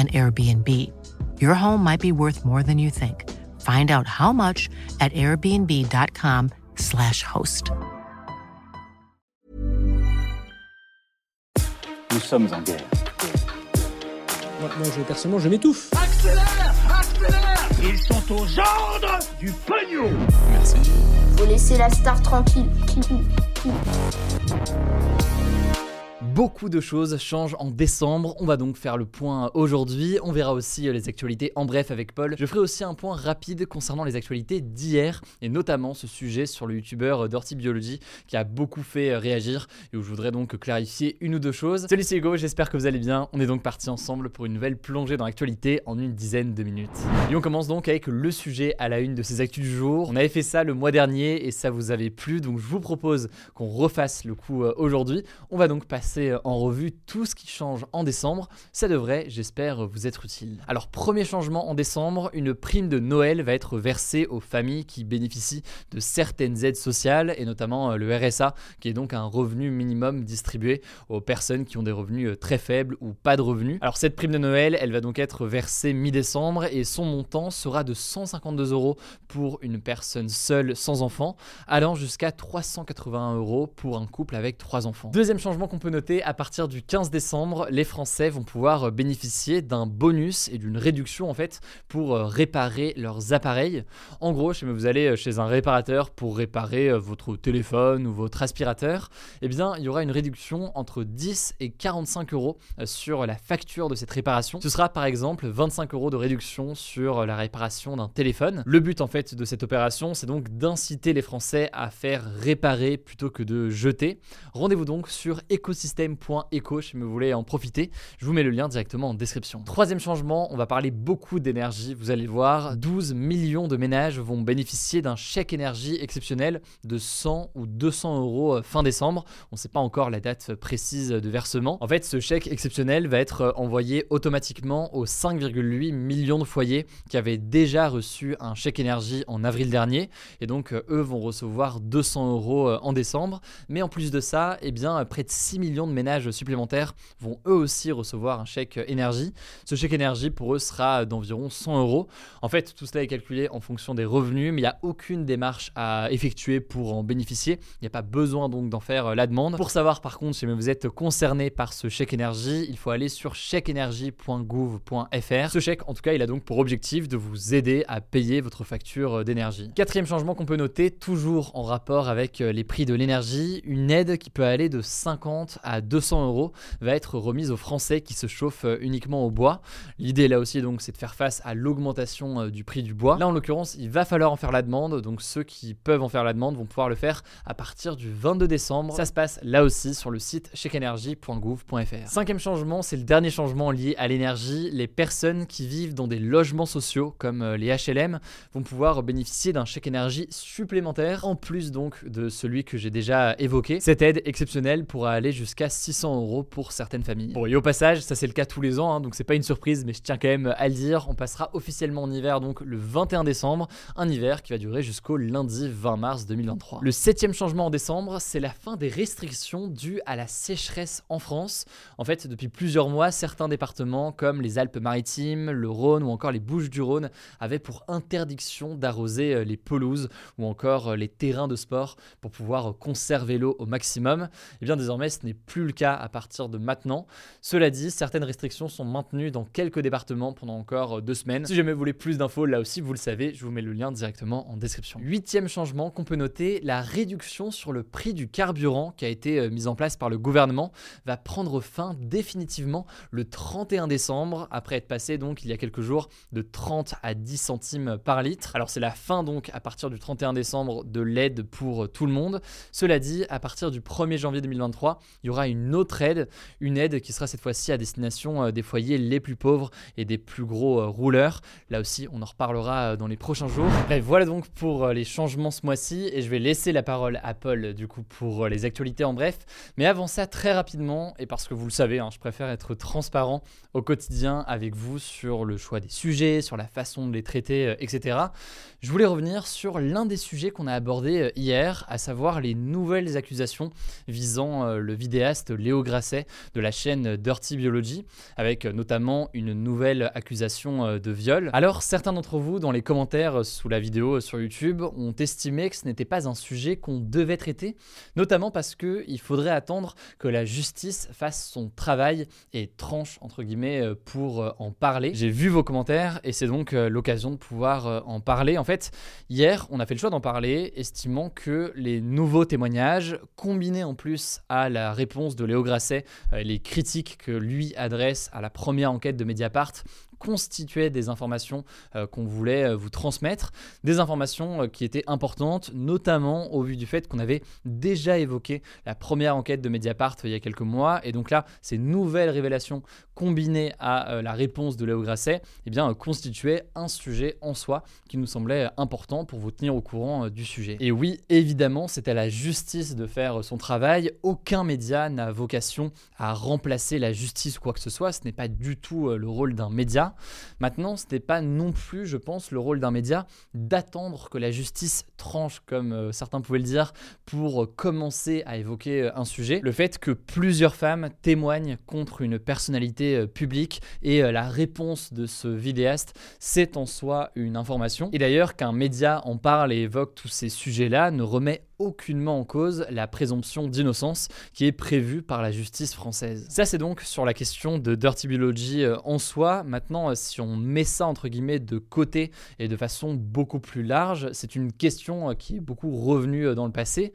an Airbnb. Your home might be worth more than you think. Find out how much at airbnb.com/slash host. Nous sommes en guerre. Moi, moi, je, personnellement, je m'étouffe. Accélère Accélère Ils sont aux ordres du pognon Merci. Faut laisser la star tranquille. Beaucoup de choses changent en décembre, on va donc faire le point aujourd'hui, on verra aussi euh, les actualités en bref avec Paul. Je ferai aussi un point rapide concernant les actualités d'hier, et notamment ce sujet sur le youtubeur euh, Dirty Biology qui a beaucoup fait euh, réagir, et où je voudrais donc clarifier une ou deux choses. Salut c'est Hugo, j'espère que vous allez bien, on est donc parti ensemble pour une nouvelle plongée dans l'actualité en une dizaine de minutes. Et on commence donc avec le sujet à la une de ces actus du jour. On avait fait ça le mois dernier et ça vous avait plu, donc je vous propose qu'on refasse le coup aujourd'hui. On va donc passer en revue tout ce qui change en décembre. Ça devrait, j'espère, vous être utile. Alors, premier changement en décembre, une prime de Noël va être versée aux familles qui bénéficient de certaines aides sociales, et notamment euh, le RSA, qui est donc un revenu minimum distribué aux personnes qui ont des revenus euh, très faibles ou pas de revenus. Alors, cette prime de Noël, elle va donc être versée mi-décembre, et son montant sera de 152 euros pour une personne seule sans enfant, allant jusqu'à 381 euros pour un couple avec trois enfants. Deuxième changement qu'on peut noter, à partir du 15 décembre, les Français vont pouvoir bénéficier d'un bonus et d'une réduction en fait pour euh, réparer leurs appareils. En gros, si vous allez chez un réparateur pour réparer euh, votre téléphone ou votre aspirateur, eh bien, il y aura une réduction entre 10 et 45 euros euh, sur la facture de cette réparation. Ce sera par exemple 25 euros de réduction sur la réparation d'un téléphone. Le but en fait de cette opération, c'est donc d'inciter les Français à faire réparer plutôt que de jeter. Rendez-vous donc sur écosystème Eco si vous voulez en profiter. Je vous mets le lien directement en description. Troisième changement, on va parler beaucoup d'énergie. Vous allez voir, 12 millions de ménages vont bénéficier d'un chèque énergie exceptionnel de 100 ou 200 euros euh, fin décembre. On ne sait pas encore la date précise de versement. En fait, ce chèque exceptionnel va être euh, envoyé automatiquement aux 5,8 millions de foyers qui avaient déjà reçu un chèque énergie en avril dernier. Et donc, euh, eux vont recevoir 200 euros en décembre. Mais en plus de ça, eh bien, près de 6 millions de ménages ménages supplémentaires vont eux aussi recevoir un chèque énergie. Ce chèque énergie pour eux sera d'environ 100 euros. En fait, tout cela est calculé en fonction des revenus, mais il n'y a aucune démarche à effectuer pour en bénéficier. Il n'y a pas besoin donc d'en faire euh, la demande. Pour savoir par contre si vous êtes concerné par ce chèque énergie, il faut aller sur chèqueénergie.gouv.fr. Ce chèque, en tout cas, il a donc pour objectif de vous aider à payer votre facture euh, d'énergie. Quatrième changement qu'on peut noter, toujours en rapport avec euh, les prix de l'énergie, une aide qui peut aller de 50 à 200 euros va être remise aux Français qui se chauffent euh, uniquement au bois. L'idée là aussi donc c'est de faire face à l'augmentation euh, du prix du bois. Là en l'occurrence il va falloir en faire la demande, donc ceux qui peuvent en faire la demande vont pouvoir le faire à partir du 22 décembre. Ça se passe là aussi sur le site chèqueénergie.gouv.fr. Cinquième changement, c'est le dernier changement lié à l'énergie. Les personnes qui vivent dans des logements sociaux comme euh, les HLM vont pouvoir bénéficier d'un chèque énergie supplémentaire en plus donc de celui que j'ai déjà évoqué. Cette aide exceptionnelle pourra aller jusqu'à 600 euros pour certaines familles. Bon, et au passage, ça c'est le cas tous les ans, hein, donc c'est pas une surprise, mais je tiens quand même à le dire, on passera officiellement en hiver donc le 21 décembre, un hiver qui va durer jusqu'au lundi 20 mars 2023. Le septième changement en décembre, c'est la fin des restrictions dues à la sécheresse en France. En fait, depuis plusieurs mois, certains départements comme les Alpes-Maritimes, le Rhône ou encore les Bouches-du-Rhône avaient pour interdiction d'arroser euh, les pelouses ou encore euh, les terrains de sport pour pouvoir conserver l'eau au maximum. Et eh bien désormais, ce n'est plus le cas à partir de maintenant. Cela dit, certaines restrictions sont maintenues dans quelques départements pendant encore euh, deux semaines. Si jamais vous voulez plus d'infos, là aussi vous le savez, je vous mets le lien directement en description. Huitième changement qu'on peut noter, la réduction sur le prix du carburant qui a été euh, mise en place par le gouvernement va prendre fin définitivement le 31 décembre, après être passé donc il y a quelques jours de 30 à 10 centimes par litre. Alors c'est la fin donc à partir du 31 décembre de l'aide pour tout le monde. Cela dit, à partir du 1er janvier 2023, il y aura une autre aide, une aide qui sera cette fois-ci à destination euh, des foyers les plus pauvres et des plus gros euh, rouleurs. Là aussi, on en reparlera euh, dans les prochains jours. Bref, voilà donc pour les changements ce mois-ci et je vais laisser la parole à Paul du coup pour les actualités en bref. Mais avant ça, très rapidement, et parce que vous le savez, hein, je préfère être transparent au quotidien avec vous sur le choix des sujets, sur la façon de les traiter, etc. Je voulais revenir sur l'un des sujets qu'on a abordé hier, à savoir les nouvelles accusations visant le vidéaste Léo Grasset de la chaîne Dirty Biology, avec notamment une nouvelle accusation euh, de viol. Alors certains d'entre vous dans les commentaires sous la vidéo sur YouTube ont estimé que ce n'était pas un sujet qu'on devait traiter, notamment parce qu'il faudrait attendre que la justice fasse son travail et tranche entre guillemets euh, pour euh, en parler. J'ai vu vos commentaires et c'est donc l'occasion de pouvoir en parler. En fait, hier, on a fait le choix d'en parler, estimant que les nouveaux témoignages, combinés en plus à la réponse de Léo Grasset, les critiques que lui adresse à la première enquête de Mediapart constituaient des informations euh, qu'on voulait euh, vous transmettre, des informations euh, qui étaient importantes, notamment au vu du fait qu'on avait déjà évoqué la première enquête de Mediapart il y a quelques mois, et donc là, ces nouvelles révélations combinées à la réponse de Léo Grasset, eh bien, constituaient un sujet en soi qui nous semblait important pour vous tenir au courant du sujet. Et oui, évidemment, c'est à la justice de faire son travail. Aucun média n'a vocation à remplacer la justice ou quoi que ce soit. Ce n'est pas du tout le rôle d'un média. Maintenant, ce n'est pas non plus, je pense, le rôle d'un média d'attendre que la justice tranche, comme euh, certains pouvaient le dire, pour commencer à évoquer euh, un sujet. Le fait que plusieurs femmes témoignent contre une personnalité euh, publique et la réponse de ce vidéaste, c'est en soi une information. Et d'ailleurs, qu'un média en parle et évoque tous ces sujets-là ne remet aucunement en cause la présomption d'innocence qui est prévue par la justice française. Ça c'est donc sur la question de Dirty Biology euh, en soi. Maintenant, euh, si on met ça entre guillemets de côté et de façon beaucoup plus large, c'est une question euh, qui est beaucoup revenue dans le passé.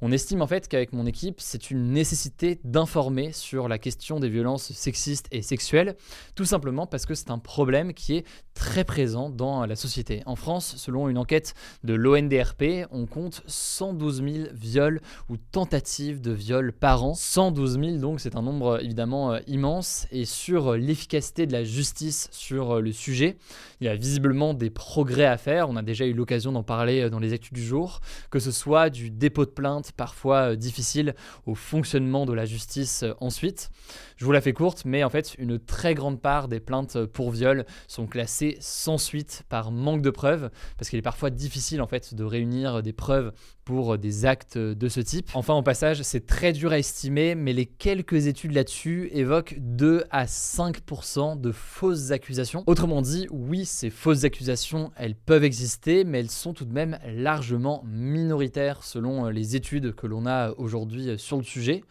On estime en fait qu'avec mon équipe, c'est une nécessité d'informer sur la question des violences sexistes et sexuelles, tout simplement parce que c'est un problème qui est très présent dans la société. En France, selon une enquête de l'ONDRP, on compte 112 112 000 viols ou tentatives de viol par an. 112 000 donc c'est un nombre évidemment euh, immense et sur euh, l'efficacité de la justice sur euh, le sujet, il y a visiblement des progrès à faire. On a déjà eu l'occasion d'en parler dans les actus du jour, que ce soit du dépôt de plainte parfois difficile au fonctionnement de la justice ensuite. Je vous la fais courte, mais en fait une très grande part des plaintes pour viol sont classées sans suite par manque de preuves, parce qu'il est parfois difficile en fait de réunir des preuves pour des actes de ce type. Enfin, au passage, c'est très dur à estimer, mais les quelques études là-dessus évoquent 2 à 5% de fausses accusations. Autrement dit, oui, ces fausses accusations, elles peuvent exister, mais elles sont tout de même largement minoritaires selon les études que l'on a aujourd'hui sur le sujet.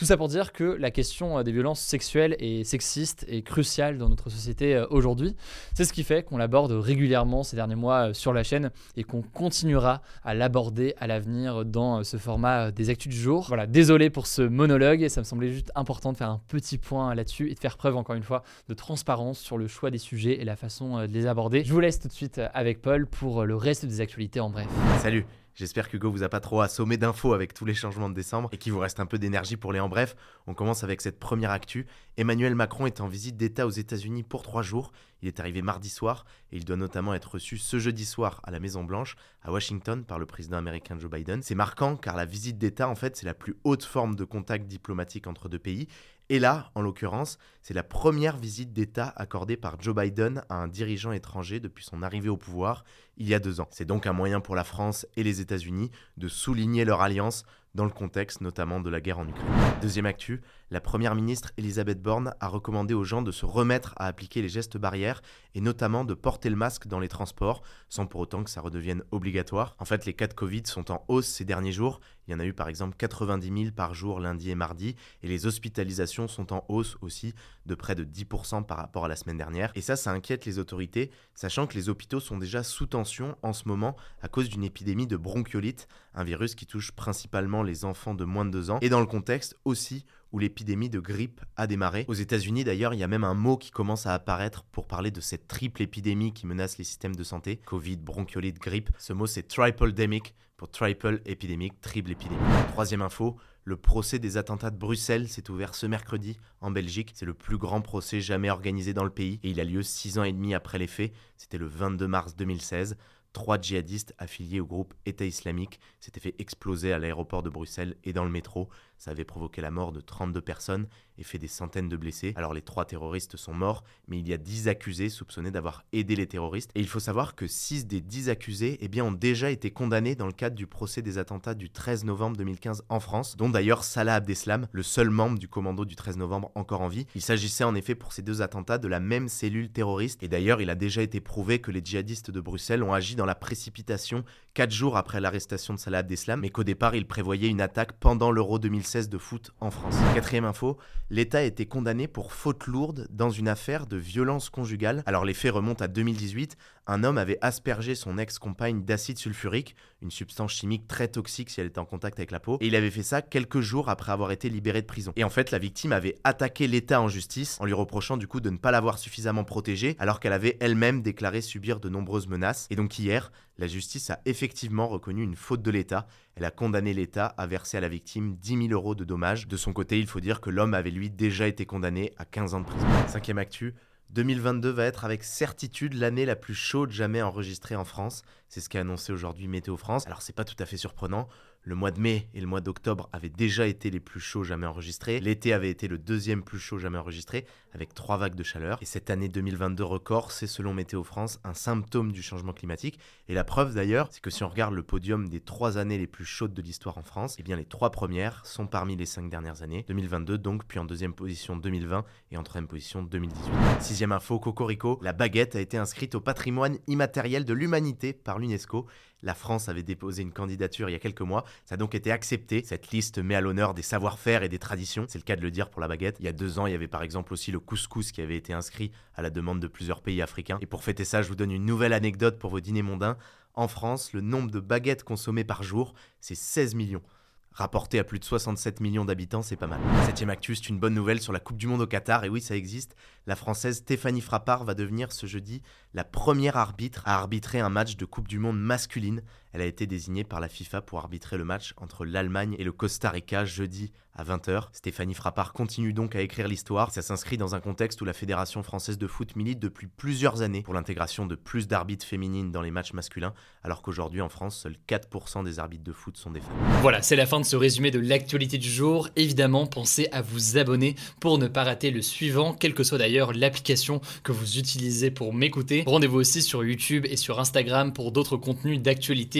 Tout ça pour dire que la question euh, des violences sexuelles et sexistes est cruciale dans notre société euh, aujourd'hui. C'est ce qui fait qu'on l'aborde régulièrement ces derniers mois euh, sur la chaîne et qu'on continuera à l'aborder à l'avenir dans ce format des actus du jour. Voilà, désolé pour ce monologue, ça me semblait juste important de faire un petit point là-dessus et de faire preuve encore une fois de transparence sur le choix des sujets et la façon de les aborder. Je vous laisse tout de suite avec Paul pour le reste des actualités en bref. Salut J'espère qu'Hugo vous a pas trop assommé d'infos avec tous les changements de décembre et qu'il vous reste un peu d'énergie pour les en bref. On commence avec cette première actu. Emmanuel Macron est en visite d'État aux États-Unis pour trois jours. Il est arrivé mardi soir et il doit notamment être reçu ce jeudi soir à la Maison Blanche, à Washington, par le président américain Joe Biden. C'est marquant car la visite d'État, en fait, c'est la plus haute forme de contact diplomatique entre deux pays. Et là, en l'occurrence, c'est la première visite d'État accordée par Joe Biden à un dirigeant étranger depuis son arrivée au pouvoir il y a deux ans. C'est donc un moyen pour la France et les États-Unis de souligner leur alliance dans le contexte notamment de la guerre en Ukraine. Deuxième actu, la Première ministre Elisabeth Borne a recommandé aux gens de se remettre à appliquer les gestes barrières et notamment de porter le masque dans les transports sans pour autant que ça redevienne obligatoire. En fait, les cas de Covid sont en hausse ces derniers jours. Il y en a eu par exemple 90 000 par jour lundi et mardi et les hospitalisations sont en hausse aussi de près de 10% par rapport à la semaine dernière. Et ça, ça inquiète les autorités, sachant que les hôpitaux sont déjà sous tension en ce moment à cause d'une épidémie de bronchiolite, un virus qui touche principalement les enfants de moins de 2 ans, et dans le contexte aussi où l'épidémie de grippe a démarré. Aux États-Unis, d'ailleurs, il y a même un mot qui commence à apparaître pour parler de cette triple épidémie qui menace les systèmes de santé Covid, bronchiolite, grippe. Ce mot, c'est tripledemic pour triple épidémique, triple épidémie. Troisième info, Le procès des attentats de Bruxelles s'est ouvert ce mercredi en Belgique. C'est le plus grand procès jamais organisé dans le pays et il a lieu six ans et demi après les faits. C'était le 22 mars 2016. Trois djihadistes affiliés au groupe État islamique s'étaient fait exploser à l'aéroport de Bruxelles et dans le métro. Ça avait provoqué la mort de 32 personnes et fait des centaines de blessés. Alors les trois terroristes sont morts, mais il y a 10 accusés soupçonnés d'avoir aidé les terroristes. Et il faut savoir que 6 des 10 accusés eh bien, ont déjà été condamnés dans le cadre du procès des attentats du 13 novembre 2015 en France, dont d'ailleurs Salah Abdeslam, le seul membre du commando du 13 novembre encore en vie. Il s'agissait en effet pour ces deux attentats de la même cellule terroriste. Et d'ailleurs, il a déjà été prouvé que les djihadistes de Bruxelles ont agi dans la précipitation 4 jours après l'arrestation de Salah Abdeslam, mais qu'au départ, ils prévoyaient une attaque pendant l'Euro 2016 de foot en France. Quatrième info, l'État a été condamné pour faute lourde dans une affaire de violence conjugale. Alors les faits remontent à 2018. Un homme avait aspergé son ex-compagne d'acide sulfurique, une substance chimique très toxique si elle était en contact avec la peau, et il avait fait ça quelques jours après avoir été libéré de prison. Et en fait, la victime avait attaqué l'État en justice en lui reprochant du coup de ne pas l'avoir suffisamment protégée, alors qu'elle avait elle-même déclaré subir de nombreuses menaces. Et donc hier, la justice a effectivement reconnu une faute de l'État. Elle a condamné l'État à verser à la victime 10 000 euros de dommages. De son côté, il faut dire que l'homme avait lui déjà été condamné à 15 ans de prison. Cinquième actu, 2022 va être avec certitude l'année la plus chaude jamais enregistrée en France. C'est ce qu'a annoncé aujourd'hui Météo France. Alors c'est pas tout à fait surprenant. Le mois de mai et le mois d'octobre avaient déjà été les plus chauds jamais enregistrés. L'été avait été le deuxième plus chaud jamais enregistré, avec trois vagues de chaleur. Et cette année 2022 record, c'est selon Météo France un symptôme du changement climatique. Et la preuve d'ailleurs, c'est que si on regarde le podium des trois années les plus chaudes de l'histoire en France, eh bien les trois premières sont parmi les cinq dernières années. 2022 donc, puis en deuxième position 2020 et en troisième position 2018. Sixième info, Cocorico, la baguette a été inscrite au patrimoine immatériel de l'humanité par l'UNESCO. La France avait déposé une candidature il y a quelques mois, ça a donc été accepté. Cette liste met à l'honneur des savoir-faire et des traditions, c'est le cas de le dire pour la baguette. Il y a deux ans, il y avait par exemple aussi le couscous qui avait été inscrit à la demande de plusieurs pays africains. Et pour fêter ça, je vous donne une nouvelle anecdote pour vos dîners mondains. En France, le nombre de baguettes consommées par jour, c'est 16 millions. Rapporté à plus de 67 millions d'habitants, c'est pas mal. Septième actus, une bonne nouvelle sur la Coupe du Monde au Qatar, et oui, ça existe. La Française Stéphanie Frappard va devenir ce jeudi la première arbitre à arbitrer un match de Coupe du Monde masculine. Elle a été désignée par la FIFA pour arbitrer le match entre l'Allemagne et le Costa Rica jeudi à 20h. Stéphanie Frappard continue donc à écrire l'histoire. Ça s'inscrit dans un contexte où la Fédération française de foot milite depuis plusieurs années pour l'intégration de plus d'arbitres féminines dans les matchs masculins, alors qu'aujourd'hui en France, seuls 4% des arbitres de foot sont des femmes. Voilà, c'est la fin de ce résumé de l'actualité du jour. Évidemment, pensez à vous abonner pour ne pas rater le suivant, quelle que soit d'ailleurs l'application que vous utilisez pour m'écouter. Rendez-vous aussi sur YouTube et sur Instagram pour d'autres contenus d'actualité